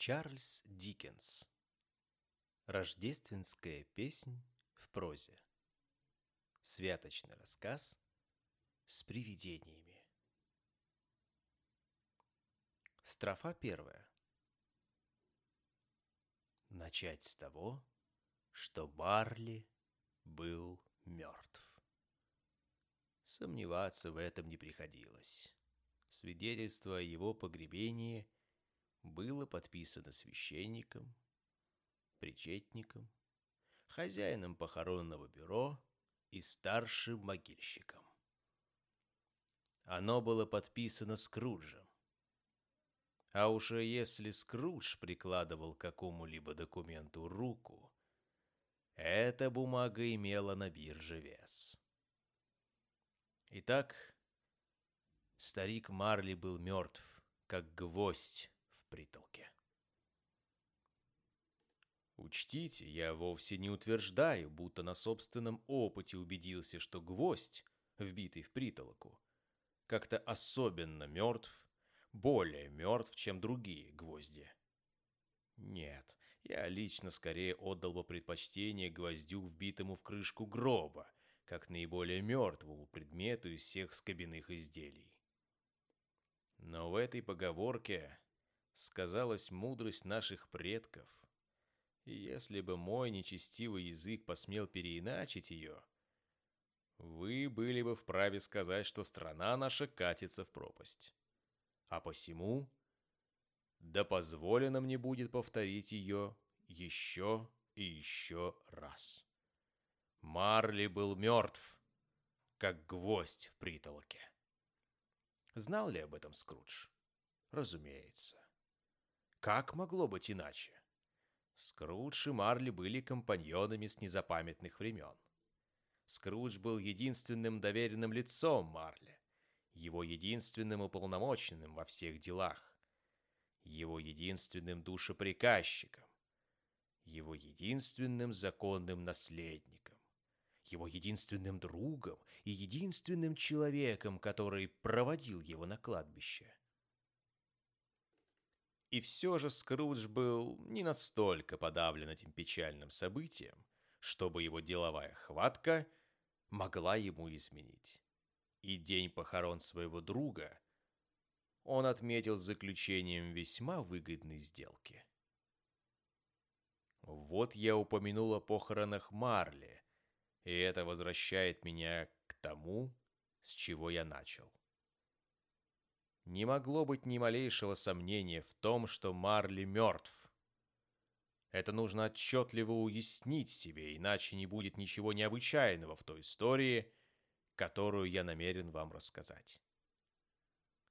Чарльз Диккенс. Рождественская песнь в прозе. Святочный рассказ с привидениями. Строфа первая. Начать с того, что Барли был мертв. Сомневаться в этом не приходилось. Свидетельство о его погребении было подписано священником, причетником, хозяином похоронного бюро и старшим могильщиком. Оно было подписано Скруджем. А уж если Скрудж прикладывал к какому-либо документу руку, эта бумага имела на бирже вес. Итак, старик Марли был мертв, как гвоздь притолке. Учтите, я вовсе не утверждаю, будто на собственном опыте убедился, что гвоздь, вбитый в притолоку, как-то особенно мертв, более мертв, чем другие гвозди. Нет, я лично скорее отдал бы предпочтение гвоздю, вбитому в крышку гроба, как наиболее мертвому предмету из всех скобяных изделий. Но в этой поговорке сказалась мудрость наших предков, и если бы мой нечестивый язык посмел переиначить ее, вы были бы вправе сказать, что страна наша катится в пропасть. А посему, да позволено мне будет повторить ее еще и еще раз. Марли был мертв, как гвоздь в притолоке. Знал ли об этом Скрудж? Разумеется. Как могло быть иначе? Скрудж и Марли были компаньонами с незапамятных времен. Скрудж был единственным доверенным лицом Марли, его единственным уполномоченным во всех делах, его единственным душеприказчиком, его единственным законным наследником его единственным другом и единственным человеком, который проводил его на кладбище. И все же Скрудж был не настолько подавлен этим печальным событием, чтобы его деловая хватка могла ему изменить. И день похорон своего друга он отметил заключением весьма выгодной сделки. Вот я упомянул о похоронах Марли, и это возвращает меня к тому, с чего я начал. Не могло быть ни малейшего сомнения в том, что Марли мертв. Это нужно отчетливо уяснить себе, иначе не будет ничего необычайного в той истории, которую я намерен вам рассказать.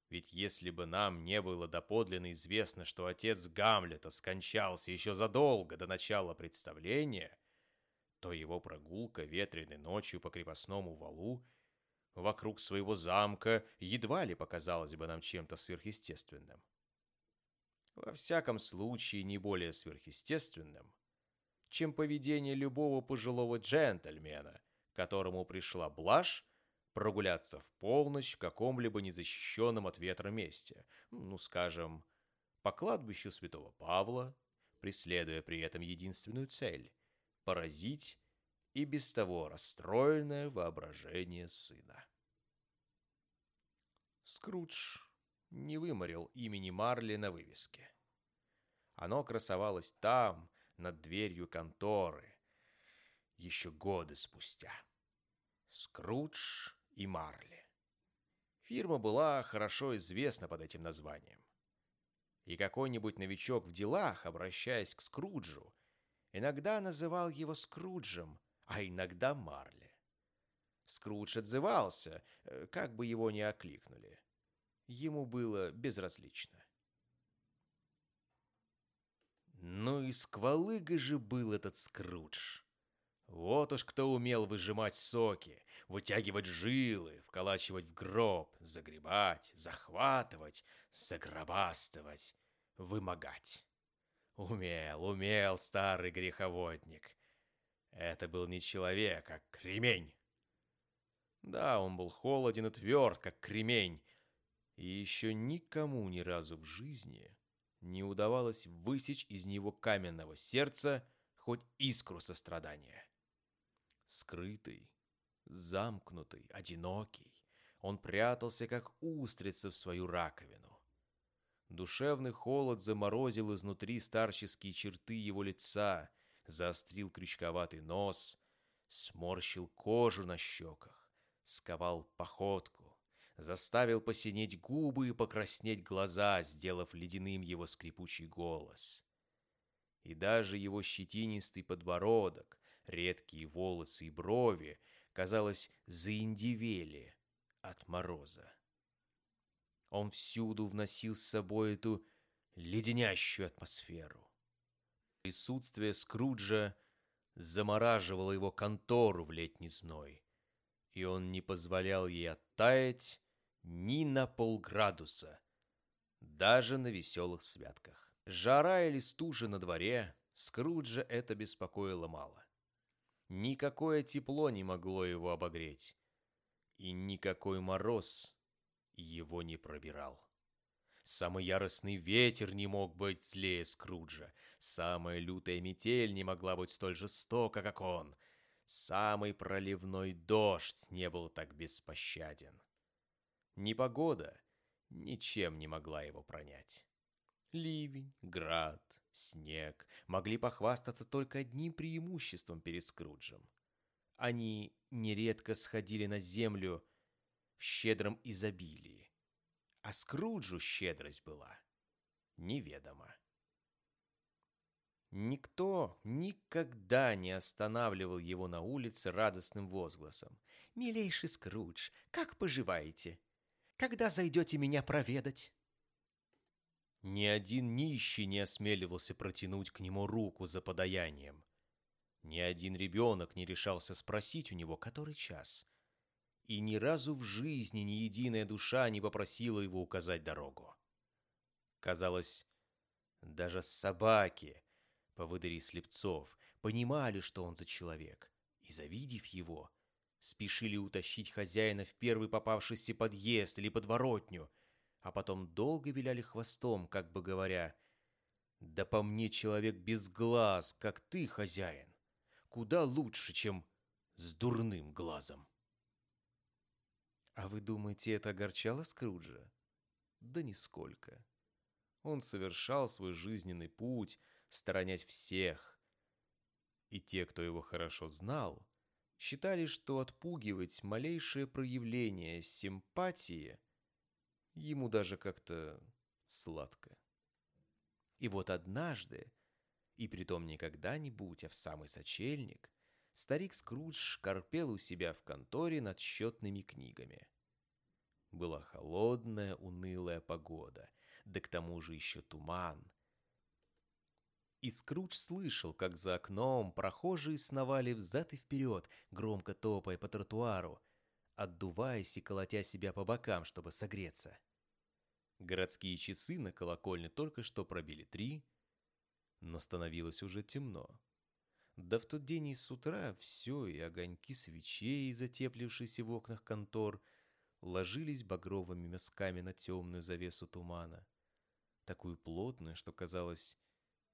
Ведь если бы нам не было доподлинно известно, что отец Гамлета скончался еще задолго до начала представления, то его прогулка ветреной ночью по крепостному валу вокруг своего замка едва ли показалась бы нам чем-то сверхъестественным. Во всяком случае, не более сверхъестественным, чем поведение любого пожилого джентльмена, которому пришла блажь прогуляться в полночь в каком-либо незащищенном от ветра месте, ну, скажем, по кладбищу святого Павла, преследуя при этом единственную цель поразить и без того расстроенное воображение сына. Скрудж не выморил имени Марли на вывеске. Оно красовалось там, над дверью конторы, еще годы спустя. Скрудж и Марли. Фирма была хорошо известна под этим названием. И какой-нибудь новичок в делах, обращаясь к Скруджу, Иногда называл его Скруджем, а иногда Марли. Скрудж отзывался, э, как бы его ни окликнули. Ему было безразлично. Ну и сквалыга же был этот Скрудж. Вот уж кто умел выжимать соки, вытягивать жилы, вколачивать в гроб, загребать, захватывать, загробастывать, вымогать. Умел, умел старый греховодник. Это был не человек, а кремень. Да, он был холоден и тверд, как кремень, и еще никому ни разу в жизни не удавалось высечь из него каменного сердца хоть искру сострадания. Скрытый, замкнутый, одинокий, он прятался, как устрица в свою раковину. Душевный холод заморозил изнутри старческие черты его лица, заострил крючковатый нос, сморщил кожу на щеках, сковал походку, заставил посинеть губы и покраснеть глаза, сделав ледяным его скрипучий голос. И даже его щетинистый подбородок, редкие волосы и брови, казалось, заиндивели от мороза. Он всюду вносил с собой эту леденящую атмосферу. Присутствие Скруджа замораживало его контору в летний зной, и он не позволял ей оттаять ни на полградуса, даже на веселых святках. Жара или стужа на дворе, Скруджа это беспокоило мало. Никакое тепло не могло его обогреть, и никакой мороз его не пробирал. Самый яростный ветер не мог быть злее Скруджа. Самая лютая метель не могла быть столь жестока, как он. Самый проливной дождь не был так беспощаден. Непогода ничем не могла его пронять. Ливень, град, снег могли похвастаться только одним преимуществом перед Скруджем. Они нередко сходили на землю в щедром изобилии, а Скруджу щедрость была неведома. Никто никогда не останавливал его на улице радостным возгласом. «Милейший Скрудж, как поживаете? Когда зайдете меня проведать?» Ни один нищий не осмеливался протянуть к нему руку за подаянием. Ни один ребенок не решался спросить у него, который час — и ни разу в жизни ни единая душа не попросила его указать дорогу. Казалось, даже собаки, поводыри слепцов, понимали, что он за человек, и, завидев его, спешили утащить хозяина в первый попавшийся подъезд или подворотню, а потом долго виляли хвостом, как бы говоря, «Да по мне человек без глаз, как ты, хозяин, куда лучше, чем с дурным глазом». А вы думаете, это огорчало Скруджа? Да нисколько. Он совершал свой жизненный путь, сторонясь всех. И те, кто его хорошо знал, считали, что отпугивать малейшее проявление симпатии ему даже как-то сладко. И вот однажды, и притом не когда-нибудь, а в самый сочельник, старик Скрудж корпел у себя в конторе над счетными книгами. Была холодная, унылая погода, да к тому же еще туман. И Скрудж слышал, как за окном прохожие сновали взад и вперед, громко топая по тротуару, отдуваясь и колотя себя по бокам, чтобы согреться. Городские часы на колокольне только что пробили три, но становилось уже темно. Да в тот день и с утра все, и огоньки свечей, затеплившиеся в окнах контор, ложились багровыми мазками на темную завесу тумана, такую плотную, что казалось,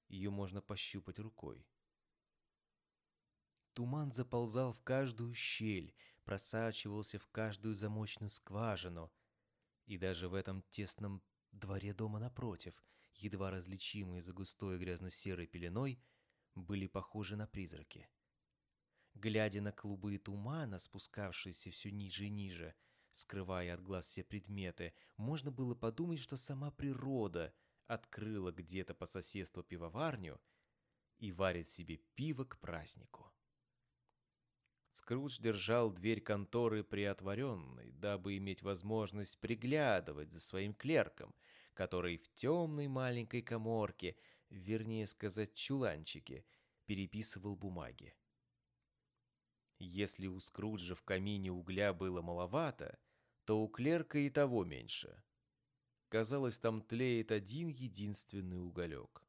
ее можно пощупать рукой. Туман заползал в каждую щель, просачивался в каждую замочную скважину, и даже в этом тесном дворе дома напротив, едва различимые за густой грязно-серой пеленой, были похожи на призраки. Глядя на клубы тумана, спускавшиеся все ниже и ниже, скрывая от глаз все предметы, можно было подумать, что сама природа открыла где-то по соседству пивоварню и варит себе пиво к празднику. Скрудж держал дверь конторы приотворенной, дабы иметь возможность приглядывать за своим клерком, который в темной маленькой коморке, вернее сказать чуланчике, переписывал бумаги. Если у Скруджа в камине угля было маловато, то у клерка и того меньше. Казалось, там тлеет один единственный уголек.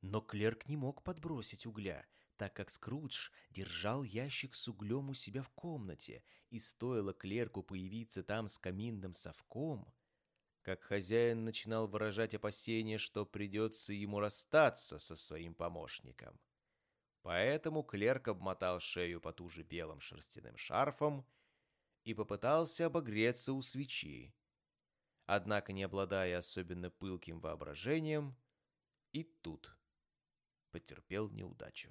Но клерк не мог подбросить угля, так как Скрудж держал ящик с углем у себя в комнате, и стоило клерку появиться там с каминным совком, как хозяин начинал выражать опасение, что придется ему расстаться со своим помощником. Поэтому клерк обмотал шею потуже белым шерстяным шарфом и попытался обогреться у свечи. Однако, не обладая особенно пылким воображением, и тут потерпел неудачу.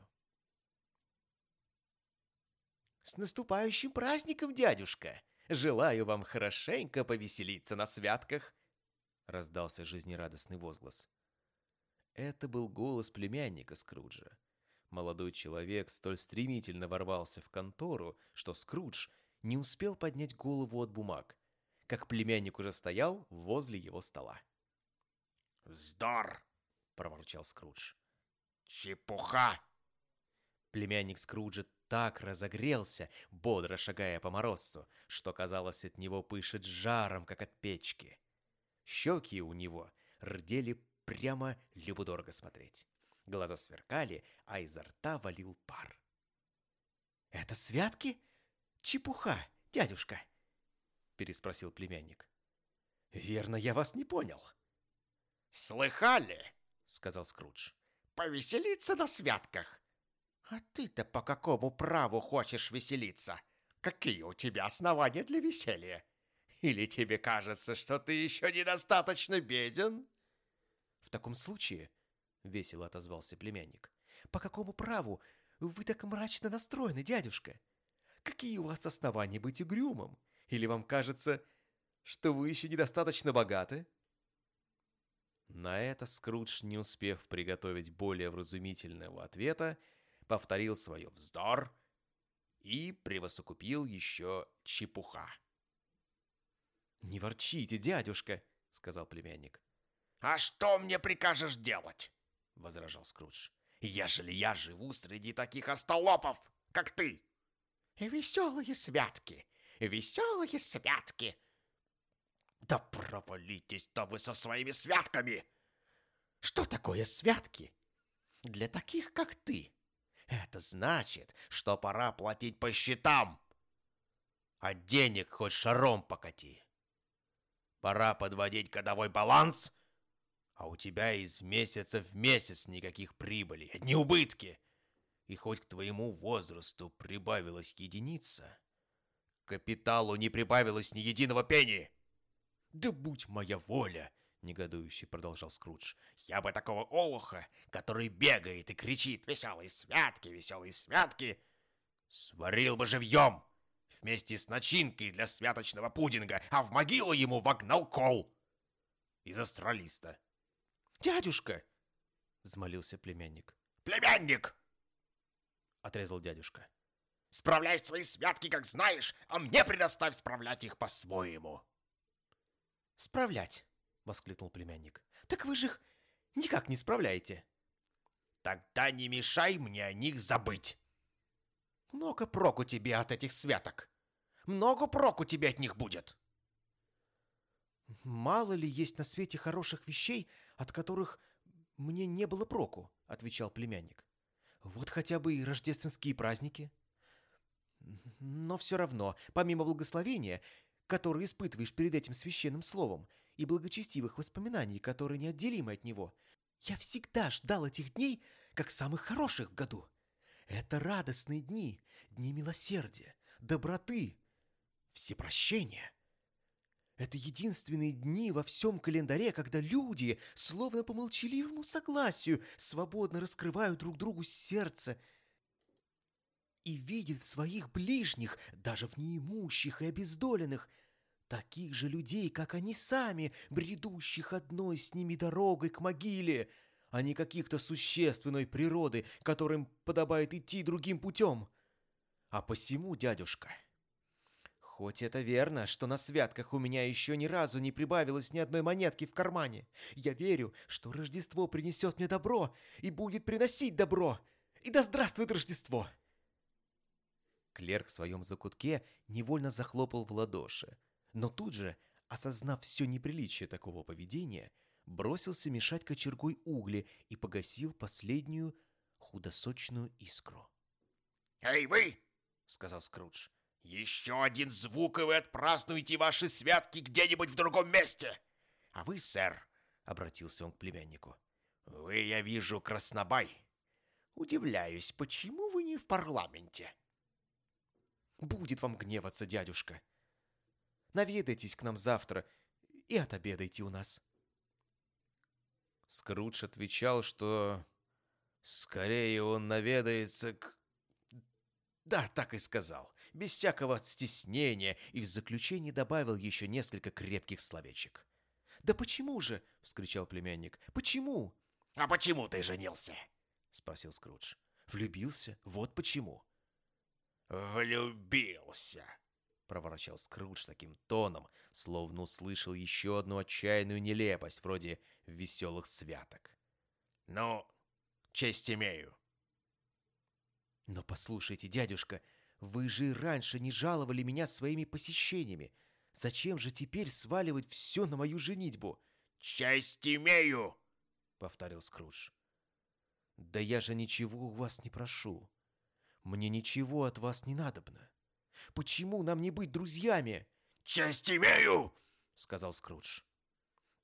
«С наступающим праздником, дядюшка! Желаю вам хорошенько повеселиться на святках!» Раздался жизнерадостный возглас. Это был голос племянника Скруджа. Молодой человек столь стремительно ворвался в контору, что Скрудж не успел поднять голову от бумаг, как племянник уже стоял возле его стола. «Вздор!» — проворчал Скрудж. «Чепуха!» Племянник Скруджа так разогрелся, бодро шагая по морозцу, что, казалось, от него пышет жаром, как от печки. Щеки у него рдели прямо любо-дорого смотреть. Глаза сверкали, а изо рта валил пар. «Это святки? Чепуха, дядюшка!» переспросил племянник. «Верно, я вас не понял». «Слыхали?» — сказал Скрудж. «Повеселиться на святках. А ты-то по какому праву хочешь веселиться? Какие у тебя основания для веселья? Или тебе кажется, что ты еще недостаточно беден?» «В таком случае», — весело отозвался племянник, «по какому праву вы так мрачно настроены, дядюшка? Какие у вас основания быть угрюмым? Или вам кажется, что вы еще недостаточно богаты?» На это Скрудж, не успев приготовить более вразумительного ответа, повторил свое вздор и превосокупил еще чепуха. «Не ворчите, дядюшка», — сказал племянник. «А что мне прикажешь делать?» — возражал Скрудж. «Ежели я живу среди таких остолопов, как ты!» «Веселые святки! Веселые святки!» «Да провалитесь-то вы со своими святками!» «Что такое святки?» «Для таких, как ты, это значит, что пора платить по счетам. А денег хоть шаром покати. Пора подводить годовой баланс, а у тебя из месяца в месяц никаких прибыли, одни убытки. И хоть к твоему возрасту прибавилась единица, капиталу не прибавилось ни единого пени. Да будь моя воля, негодующий продолжал Скрудж. «Я бы такого олуха, который бегает и кричит «Веселые святки, веселые святки!» сварил бы живьем вместе с начинкой для святочного пудинга, а в могилу ему вогнал кол из астралиста». «Дядюшка!» — взмолился племянник. «Племянник!» — отрезал дядюшка. «Справляй свои святки, как знаешь, а мне предоставь справлять их по-своему». «Справлять?» воскликнул племянник. «Так вы же их никак не справляете!» «Тогда не мешай мне о них забыть!» «Много проку тебе от этих святок! Много проку тебе от них будет!» «Мало ли есть на свете хороших вещей, от которых мне не было проку», — отвечал племянник. «Вот хотя бы и рождественские праздники». «Но все равно, помимо благословения, которое испытываешь перед этим священным словом, и благочестивых воспоминаний, которые неотделимы от него. Я всегда ждал этих дней, как самых хороших в году. Это радостные дни, дни милосердия, доброты, всепрощения. Это единственные дни во всем календаре, когда люди, словно по молчаливому согласию, свободно раскрывают друг другу сердце и видят своих ближних, даже в неимущих и обездоленных, Таких же людей, как они сами, бредущих одной с ними дорогой к могиле, а не каких-то существенной природы, которым подобает идти другим путем. А посему, дядюшка, хоть это верно, что на святках у меня еще ни разу не прибавилось ни одной монетки в кармане, я верю, что Рождество принесет мне добро и будет приносить добро. И да здравствует Рождество!» Клерк в своем закутке невольно захлопал в ладоши, но тут же, осознав все неприличие такого поведения, бросился мешать кочергой угли и погасил последнюю худосочную искру. «Эй, вы!» — сказал Скрудж. «Еще один звук, и вы отпразднуете ваши святки где-нибудь в другом месте! А вы, сэр, — обратился он к племяннику, — вы, я вижу, краснобай. Удивляюсь, почему вы не в парламенте? Будет вам гневаться, дядюшка. Наведайтесь к нам завтра и отобедайте у нас. Скрудж отвечал, что скорее он наведается к... Да, так и сказал, без всякого стеснения, и в заключении добавил еще несколько крепких словечек. «Да почему же?» — вскричал племянник. «Почему?» «А почему ты женился?» — спросил Скрудж. «Влюбился? Вот почему». «Влюбился!» — проворчал Скрудж таким тоном, словно услышал еще одну отчаянную нелепость, вроде веселых святок. «Ну, честь имею». «Но послушайте, дядюшка, вы же раньше не жаловали меня своими посещениями. Зачем же теперь сваливать все на мою женитьбу?» «Честь имею!» — повторил Скрудж. «Да я же ничего у вас не прошу. Мне ничего от вас не надобно. Почему нам не быть друзьями?» «Честь имею!» — сказал Скрудж.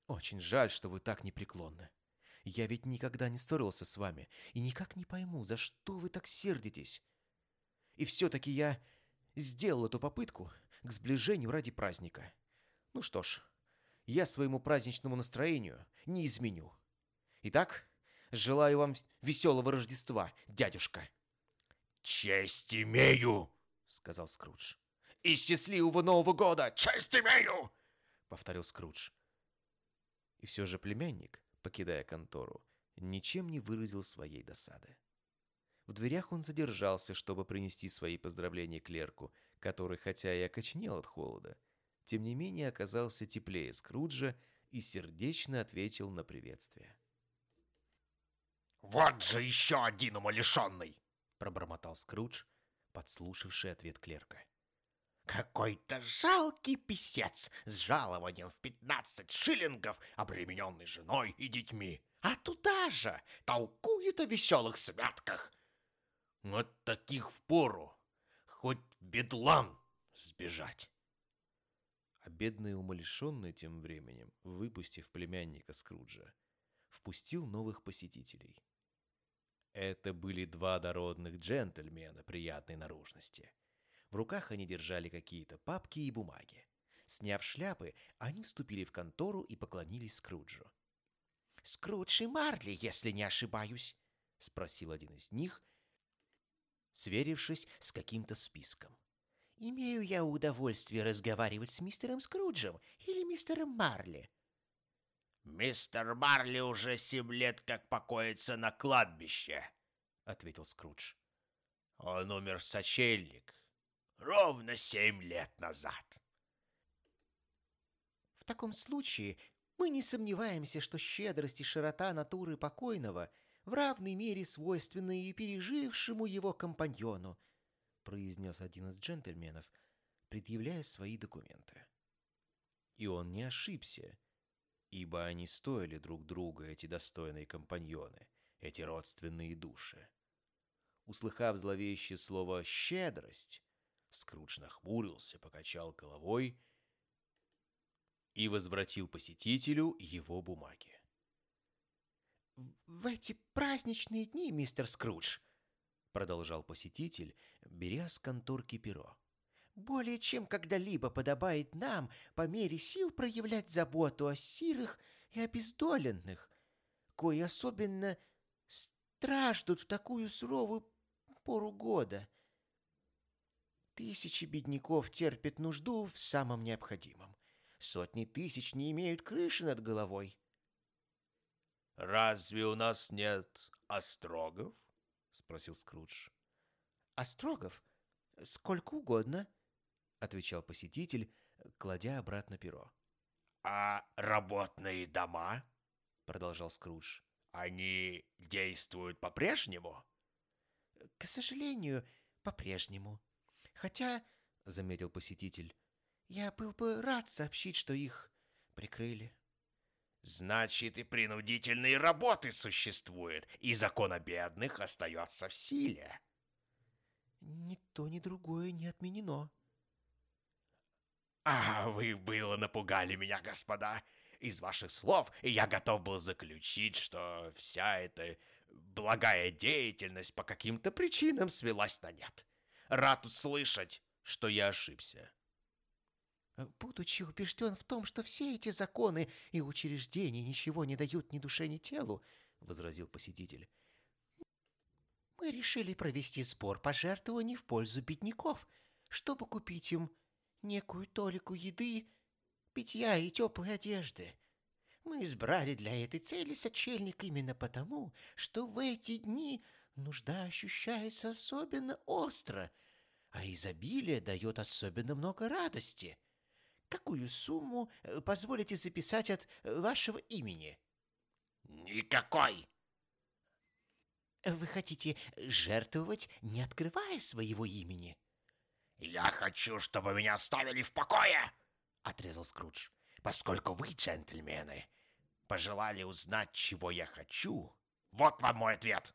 «Очень жаль, что вы так непреклонны. Я ведь никогда не ссорился с вами и никак не пойму, за что вы так сердитесь. И все-таки я сделал эту попытку к сближению ради праздника. Ну что ж, я своему праздничному настроению не изменю. Итак, желаю вам веселого Рождества, дядюшка!» «Честь имею!» — сказал Скрудж. «И счастливого Нового года! Честь имею!» — повторил Скрудж. И все же племянник, покидая контору, ничем не выразил своей досады. В дверях он задержался, чтобы принести свои поздравления клерку, который, хотя и окоченел от холода, тем не менее оказался теплее Скруджа и сердечно ответил на приветствие. «Вот же еще один умалишенный!» — пробормотал Скрудж, подслушавший ответ клерка. Какой-то жалкий писец с жалованием в пятнадцать шиллингов, обремененный женой и детьми. А туда же толкует о веселых святках. Вот таких впору, хоть в бедлам сбежать. А бедный умалишенный тем временем, выпустив племянника Скруджа, впустил новых посетителей. Это были два дородных джентльмена приятной наружности. В руках они держали какие-то папки и бумаги. Сняв шляпы, они вступили в контору и поклонились Скруджу. «Скрудж и Марли, если не ошибаюсь», — спросил один из них, сверившись с каким-то списком. «Имею я удовольствие разговаривать с мистером Скруджем или мистером Марли?» «Мистер Марли уже семь лет как покоится на кладбище», — ответил Скрудж. «Он умер в сочельник, ровно семь лет назад». «В таком случае мы не сомневаемся, что щедрость и широта натуры покойного в равной мере свойственны и пережившему его компаньону», произнес один из джентльменов, предъявляя свои документы. И он не ошибся, ибо они стоили друг друга, эти достойные компаньоны, эти родственные души. Услыхав зловещее слово «щедрость», Скрудж нахмурился, покачал головой и возвратил посетителю его бумаги. «В эти праздничные дни, мистер Скрудж», — продолжал посетитель, беря с конторки перо, более чем когда-либо подобает нам по мере сил проявлять заботу о сирых и обездоленных, кои особенно страждут в такую суровую пору года. Тысячи бедняков терпят нужду в самом необходимом. Сотни тысяч не имеют крыши над головой. «Разве у нас нет острогов?» — спросил Скрудж. «Острогов? Сколько угодно», отвечал посетитель, кладя обратно перо. «А работные дома?» — продолжал Скрудж. «Они действуют по-прежнему?» «К сожалению, по-прежнему. Хотя, — заметил посетитель, — я был бы рад сообщить, что их прикрыли». «Значит, и принудительные работы существуют, и закон о бедных остается в силе». «Ни то, ни другое не отменено», «А вы было напугали меня, господа. из ваших слов я готов был заключить, что вся эта благая деятельность по каким-то причинам свелась на нет. Рад услышать, что я ошибся. Будучи убежден в том, что все эти законы и учреждения ничего не дают ни душе, ни телу, — возразил посетитель, — мы решили провести сбор пожертвований в пользу бедняков, чтобы купить им некую толику еды, питья и теплой одежды. Мы избрали для этой цели сочельник именно потому, что в эти дни нужда ощущается особенно остро, а изобилие дает особенно много радости. Какую сумму э, позволите записать от э, вашего имени? Никакой. Вы хотите жертвовать, не открывая своего имени? Я хочу, чтобы меня оставили в покое, отрезал Скрудж. Поскольку вы, джентльмены, пожелали узнать, чего я хочу, вот вам мой ответ.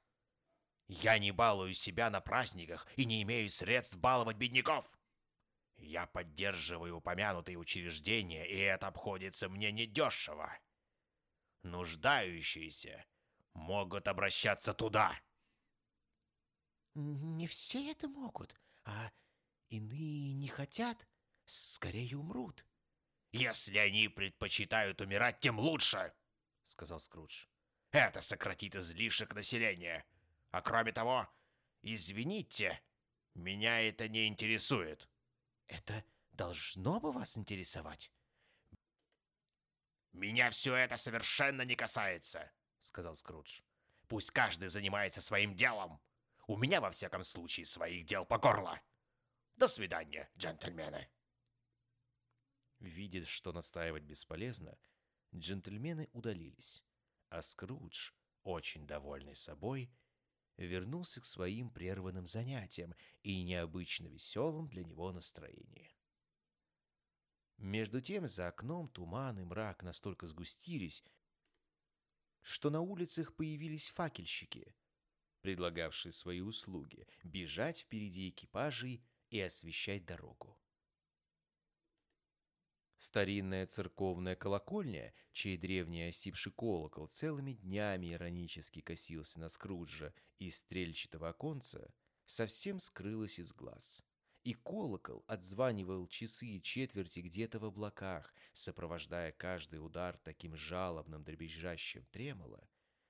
Я не балую себя на праздниках и не имею средств баловать бедняков. Я поддерживаю упомянутые учреждения, и это обходится мне недешево. Нуждающиеся могут обращаться туда. Не все это могут, а иные не хотят, скорее умрут. Если они предпочитают умирать, тем лучше, сказал Скрудж. Это сократит излишек населения. А кроме того, извините, меня это не интересует. Это должно бы вас интересовать. «Меня все это совершенно не касается», — сказал Скрудж. «Пусть каждый занимается своим делом. У меня, во всяком случае, своих дел по горло. До свидания, джентльмены». Видя, что настаивать бесполезно, джентльмены удалились, а Скрудж, очень довольный собой, вернулся к своим прерванным занятиям и необычно веселым для него настроении. Между тем за окном туман и мрак настолько сгустились, что на улицах появились факельщики, предлагавшие свои услуги, бежать впереди экипажей и освещать дорогу. Старинная церковная колокольня, чей древний осипший колокол целыми днями иронически косился на Скруджа из стрельчатого оконца, совсем скрылась из глаз. И колокол отзванивал часы и четверти где-то в облаках, сопровождая каждый удар таким жалобным дребезжащим тремоло,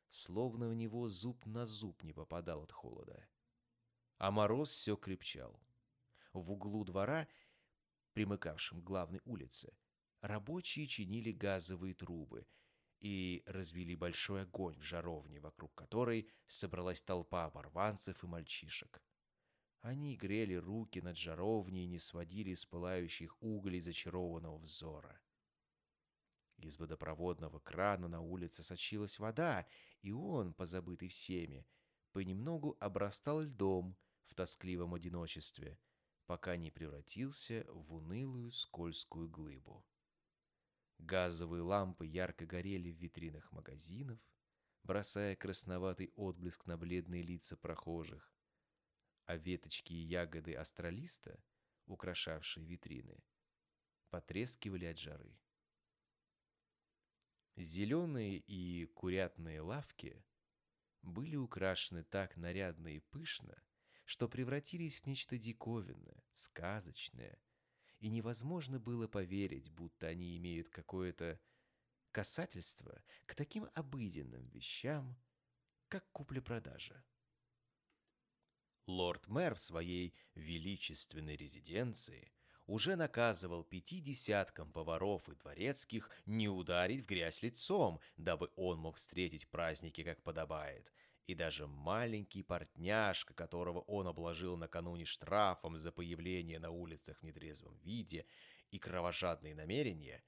словно в него зуб на зуб не попадал от холода. А мороз все крепчал. В углу двора примыкавшем к главной улице, рабочие чинили газовые трубы и развели большой огонь в жаровне, вокруг которой собралась толпа оборванцев и мальчишек. Они грели руки над жаровней и не сводили с пылающих углей зачарованного взора. Из водопроводного крана на улице сочилась вода, и он, позабытый всеми, понемногу обрастал льдом в тоскливом одиночестве — пока не превратился в унылую скользкую глыбу. Газовые лампы ярко горели в витринах магазинов, бросая красноватый отблеск на бледные лица прохожих, а веточки и ягоды астролиста, украшавшие витрины, потрескивали от жары. Зеленые и курятные лавки были украшены так нарядно и пышно, что превратились в нечто диковинное, сказочное, и невозможно было поверить, будто они имеют какое-то касательство к таким обыденным вещам, как купля-продажа. Лорд-мэр в своей величественной резиденции уже наказывал пяти десяткам поваров и дворецких не ударить в грязь лицом, дабы он мог встретить праздники как подобает, и даже маленький портняшка, которого он обложил накануне штрафом за появление на улицах в нетрезвом виде и кровожадные намерения,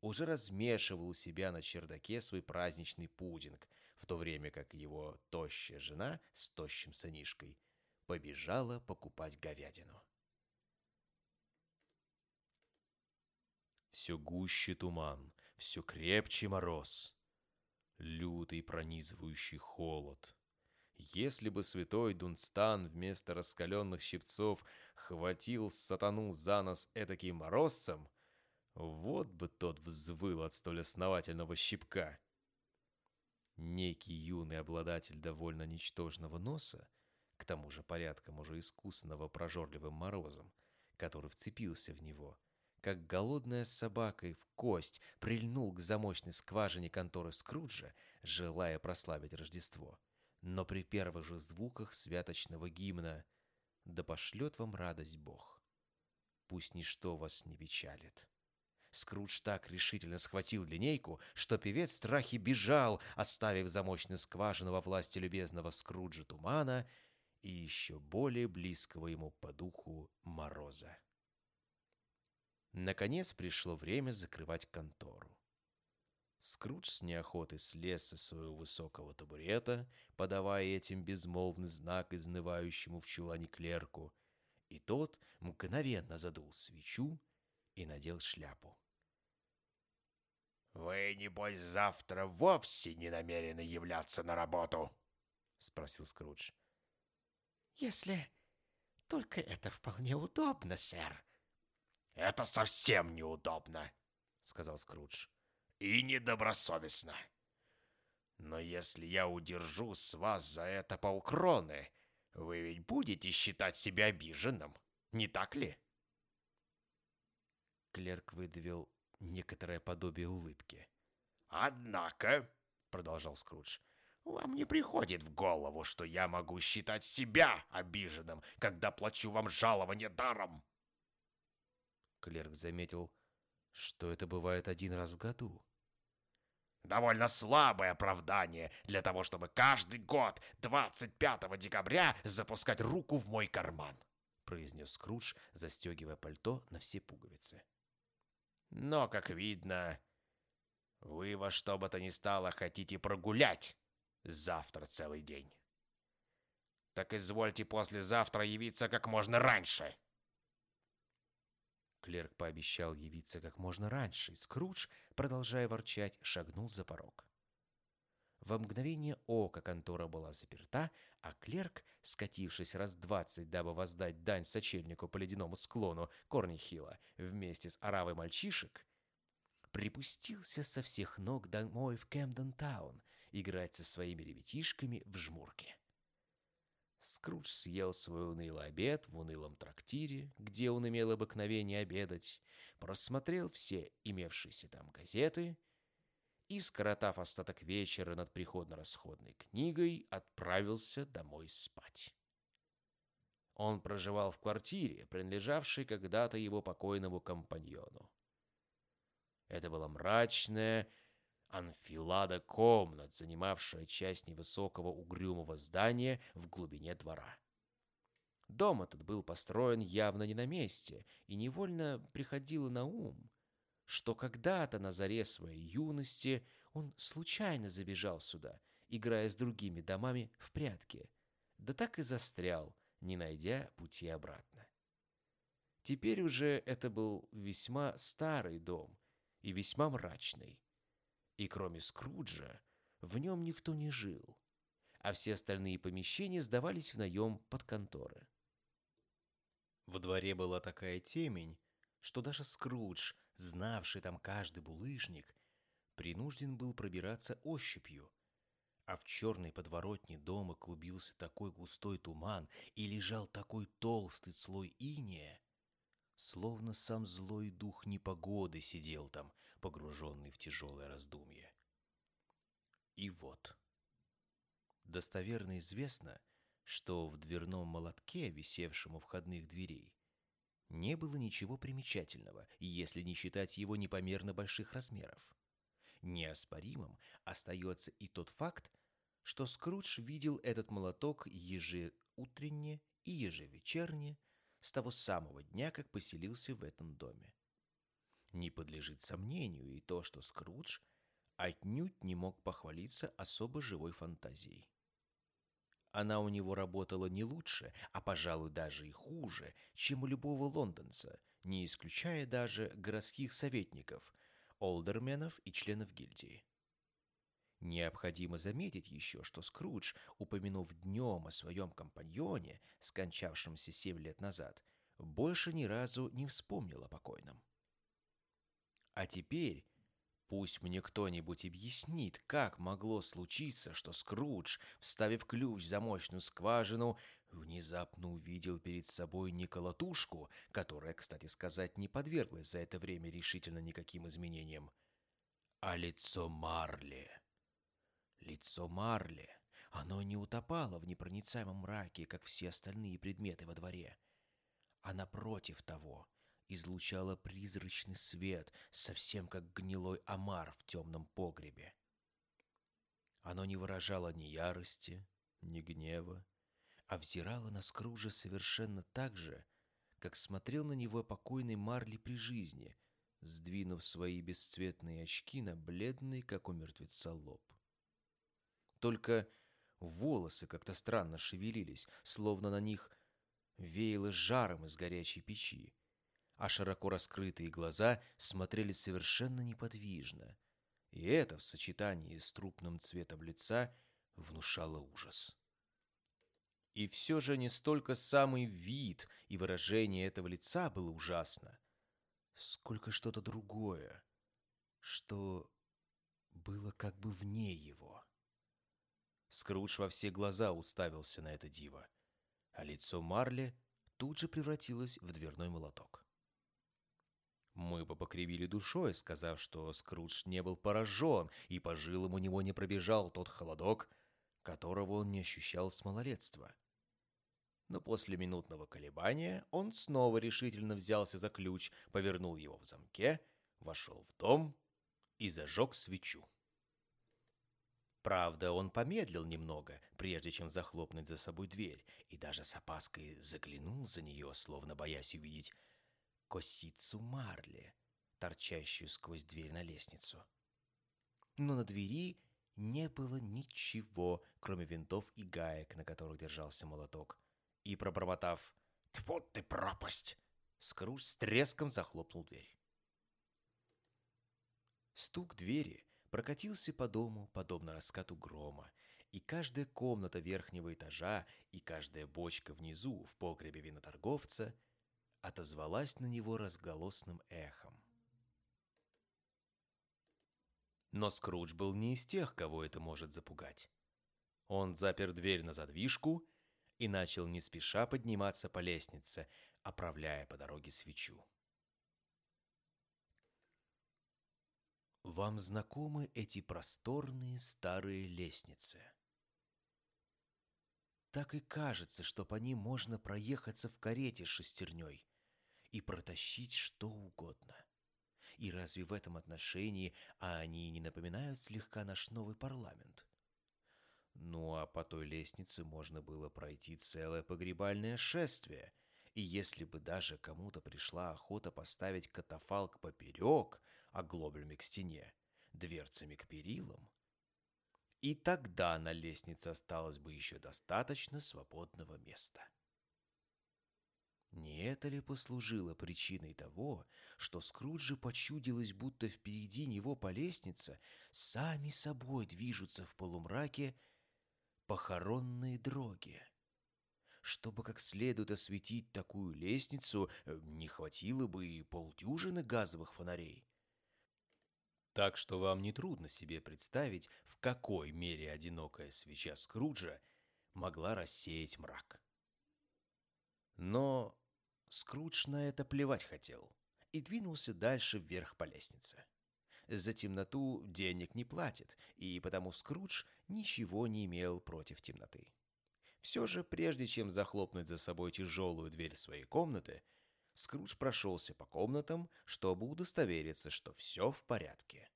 уже размешивал у себя на чердаке свой праздничный пудинг, в то время как его тощая жена с тощим сынишкой побежала покупать говядину. Все гуще туман, все крепче мороз, лютый пронизывающий холод — если бы святой Дунстан вместо раскаленных щипцов хватил сатану за нос этаким морозцем, Вот бы тот взвыл от столь основательного щипка. Некий юный обладатель довольно ничтожного носа, к тому же порядком уже искусного прожорливым морозом, который вцепился в него, как голодная собака и в кость прильнул к замочной скважине конторы Скруджа, желая прославить Рождество. Но при первых же звуках святочного гимна «Да пошлет вам радость Бог, пусть ничто вас не печалит». Скрудж так решительно схватил линейку, что певец в страхе бежал, оставив замочную скважину во власти любезного Скруджа Тумана и еще более близкого ему по духу Мороза. Наконец пришло время закрывать контору. Скрудж с неохотой слез со своего высокого табурета, подавая этим безмолвный знак изнывающему в чулане клерку, и тот мгновенно задул свечу и надел шляпу. «Вы, небось, завтра вовсе не намерены являться на работу?» — спросил Скрудж. «Если только это вполне удобно, сэр». «Это совсем неудобно», — сказал Скрудж. «И недобросовестно. Но если я удержу с вас за это полкроны, вы ведь будете считать себя обиженным, не так ли?» Клерк выдавил некоторое подобие улыбки. «Однако», — продолжал Скрудж, — «вам не приходит в голову, что я могу считать себя обиженным, когда плачу вам жалование даром?» Клерк заметил, что это бывает один раз в году. Довольно слабое оправдание для того, чтобы каждый год 25 декабря запускать руку в мой карман, произнес Скрудж, застегивая пальто на все пуговицы. Но, как видно, вы во что бы то ни стало хотите прогулять завтра целый день. Так извольте послезавтра явиться как можно раньше. Клерк пообещал явиться как можно раньше, и Скрудж, продолжая ворчать, шагнул за порог. Во мгновение ока контора была заперта, а клерк, скатившись раз двадцать, дабы воздать дань сочельнику по ледяному склону Корнихилла вместе с оравой мальчишек, припустился со всех ног домой в Кэмден-таун играть со своими ребятишками в жмурке. Скрудж съел свой унылый обед в унылом трактире, где он имел обыкновение обедать, просмотрел все имевшиеся там газеты и, скоротав остаток вечера над приходно-расходной книгой, отправился домой спать. Он проживал в квартире, принадлежавшей когда-то его покойному компаньону. Это была мрачная анфилада комнат, занимавшая часть невысокого угрюмого здания в глубине двора. Дом этот был построен явно не на месте, и невольно приходило на ум, что когда-то на заре своей юности он случайно забежал сюда, играя с другими домами в прятки, да так и застрял, не найдя пути обратно. Теперь уже это был весьма старый дом и весьма мрачный. И кроме Скруджа, в нем никто не жил, а все остальные помещения сдавались в наем под конторы. Во дворе была такая темень, что даже Скрудж, знавший там каждый булыжник, принужден был пробираться ощупью. А в черной подворотне дома клубился такой густой туман и лежал такой толстый слой иния, словно сам злой дух непогоды сидел там, погруженный в тяжелое раздумье. И вот. Достоверно известно, что в дверном молотке, висевшем у входных дверей, не было ничего примечательного, если не считать его непомерно больших размеров. Неоспоримым остается и тот факт, что Скрудж видел этот молоток ежеутренне и ежевечерне с того самого дня, как поселился в этом доме. Не подлежит сомнению и то, что Скрудж отнюдь не мог похвалиться особо живой фантазией. Она у него работала не лучше, а, пожалуй, даже и хуже, чем у любого лондонца, не исключая даже городских советников, олдерменов и членов гильдии. Необходимо заметить еще, что Скрудж, упомянув днем о своем компаньоне, скончавшемся семь лет назад, больше ни разу не вспомнил о покойном. А теперь пусть мне кто-нибудь объяснит, как могло случиться, что Скрудж, вставив ключ в замочную скважину, внезапно увидел перед собой не колотушку, которая, кстати сказать, не подверглась за это время решительно никаким изменениям, а лицо Марли. Лицо Марли. Оно не утопало в непроницаемом мраке, как все остальные предметы во дворе, а напротив того излучало призрачный свет, совсем как гнилой омар в темном погребе. Оно не выражало ни ярости, ни гнева, а взирало на Скружа совершенно так же, как смотрел на него покойный Марли при жизни, сдвинув свои бесцветные очки на бледный, как у мертвеца, лоб. Только волосы как-то странно шевелились, словно на них веяло жаром из горячей печи, а широко раскрытые глаза смотрели совершенно неподвижно, и это в сочетании с трупным цветом лица внушало ужас. И все же не столько самый вид и выражение этого лица было ужасно, сколько что-то другое, что было как бы вне его. Скрудж во все глаза уставился на это диво, а лицо Марли тут же превратилось в дверной молоток. Мы бы покривили душой, сказав, что Скрудж не был поражен, и по жилам у него не пробежал тот холодок, которого он не ощущал с малолетства. Но после минутного колебания он снова решительно взялся за ключ, повернул его в замке, вошел в дом и зажег свечу. Правда, он помедлил немного, прежде чем захлопнуть за собой дверь, и даже с опаской заглянул за нее, словно боясь увидеть косицу Марли, торчащую сквозь дверь на лестницу. Но на двери не было ничего, кроме винтов и гаек, на которых держался молоток и, пробормотав «Тьфу ты, пропасть!», Скрудж с треском захлопнул дверь. Стук двери прокатился по дому, подобно раскату грома, и каждая комната верхнего этажа и каждая бочка внизу в погребе виноторговца отозвалась на него разголосным эхом. Но Скрудж был не из тех, кого это может запугать. Он запер дверь на задвижку и начал не спеша подниматься по лестнице, оправляя по дороге свечу. Вам знакомы эти просторные старые лестницы? Так и кажется, что по ним можно проехаться в карете с шестерней и протащить что угодно. И разве в этом отношении они не напоминают слегка наш новый парламент? Ну а по той лестнице можно было пройти целое погребальное шествие. И если бы даже кому-то пришла охота поставить катафалк поперек, оглоблями к стене, дверцами к перилам, и тогда на лестнице осталось бы еще достаточно свободного места. Не это ли послужило причиной того, что Скруджи почудилось, будто впереди него по лестнице сами собой движутся в полумраке похоронные дроги. Чтобы как следует осветить такую лестницу, э, не хватило бы и полдюжины газовых фонарей. Так что вам нетрудно себе представить, в какой мере одинокая свеча Скруджа могла рассеять мрак. Но Скрудж на это плевать хотел и двинулся дальше вверх по лестнице. За темноту денег не платит, и потому Скрудж ничего не имел против темноты. Все же, прежде чем захлопнуть за собой тяжелую дверь своей комнаты, Скрудж прошелся по комнатам, чтобы удостовериться, что все в порядке.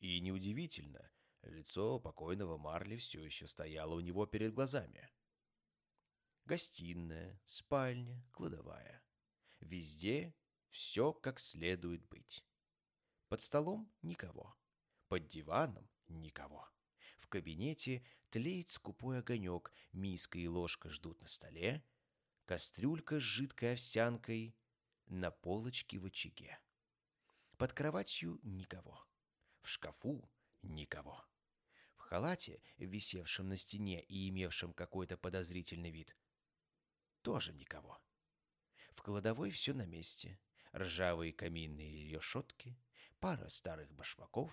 И неудивительно, лицо покойного Марли все еще стояло у него перед глазами. Гостиная, спальня, кладовая. Везде все как следует быть. Под столом никого. Под диваном никого. В кабинете тлеет скупой огонек, миска и ложка ждут на столе, кастрюлька с жидкой овсянкой на полочке в очаге. Под кроватью никого. В шкафу никого. В халате, висевшем на стене и имевшем какой-то подозрительный вид, тоже никого. В кладовой все на месте. ржавые каминные решетки, пара старых башмаков,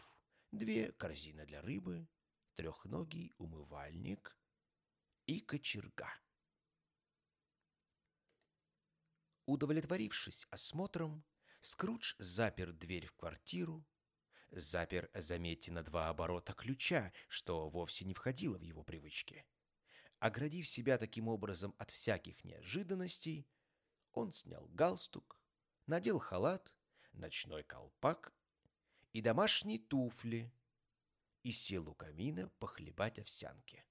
две корзины для рыбы, трехногий умывальник и кочерга. Удовлетворившись осмотром, Скрудж запер дверь в квартиру, запер, заметьте, на два оборота ключа, что вовсе не входило в его привычки. Оградив себя таким образом от всяких неожиданностей, он снял галстук, надел халат, ночной колпак и домашние туфли и сел у камина похлебать овсянки.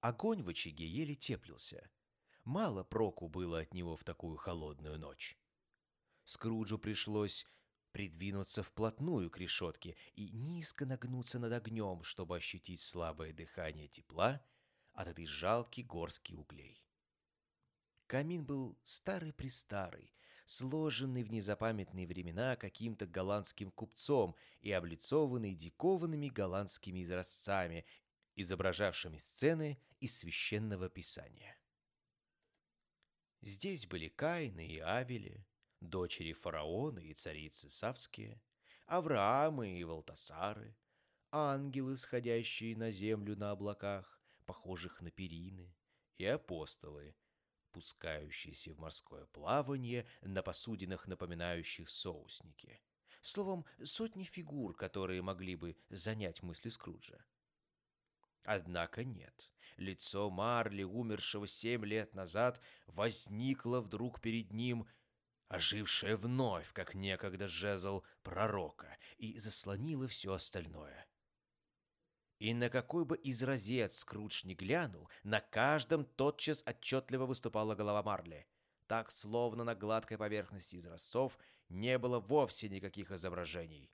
Огонь в очаге еле теплился. Мало проку было от него в такую холодную ночь. Скруджу пришлось придвинуться вплотную к решетке и низко нагнуться над огнем, чтобы ощутить слабое дыхание тепла от этой жалки горски углей. Камин был старый-престарый, сложенный в незапамятные времена каким-то голландским купцом и облицованный дикованными голландскими изразцами, изображавшими сцены из священного писания. Здесь были Каины и Авели, дочери фараона и царицы Савские, Авраамы и Валтасары, ангелы, сходящие на землю на облаках, похожих на перины, и апостолы, пускающиеся в морское плавание на посудинах, напоминающих соусники. Словом, сотни фигур, которые могли бы занять мысли Скруджа. Однако нет. Лицо Марли, умершего семь лет назад, возникло вдруг перед ним, ожившее вновь, как некогда жезл пророка, и заслонило все остальное. И на какой бы изразец Скрудж не глянул, на каждом тотчас отчетливо выступала голова Марли. Так, словно на гладкой поверхности изразцов не было вовсе никаких изображений.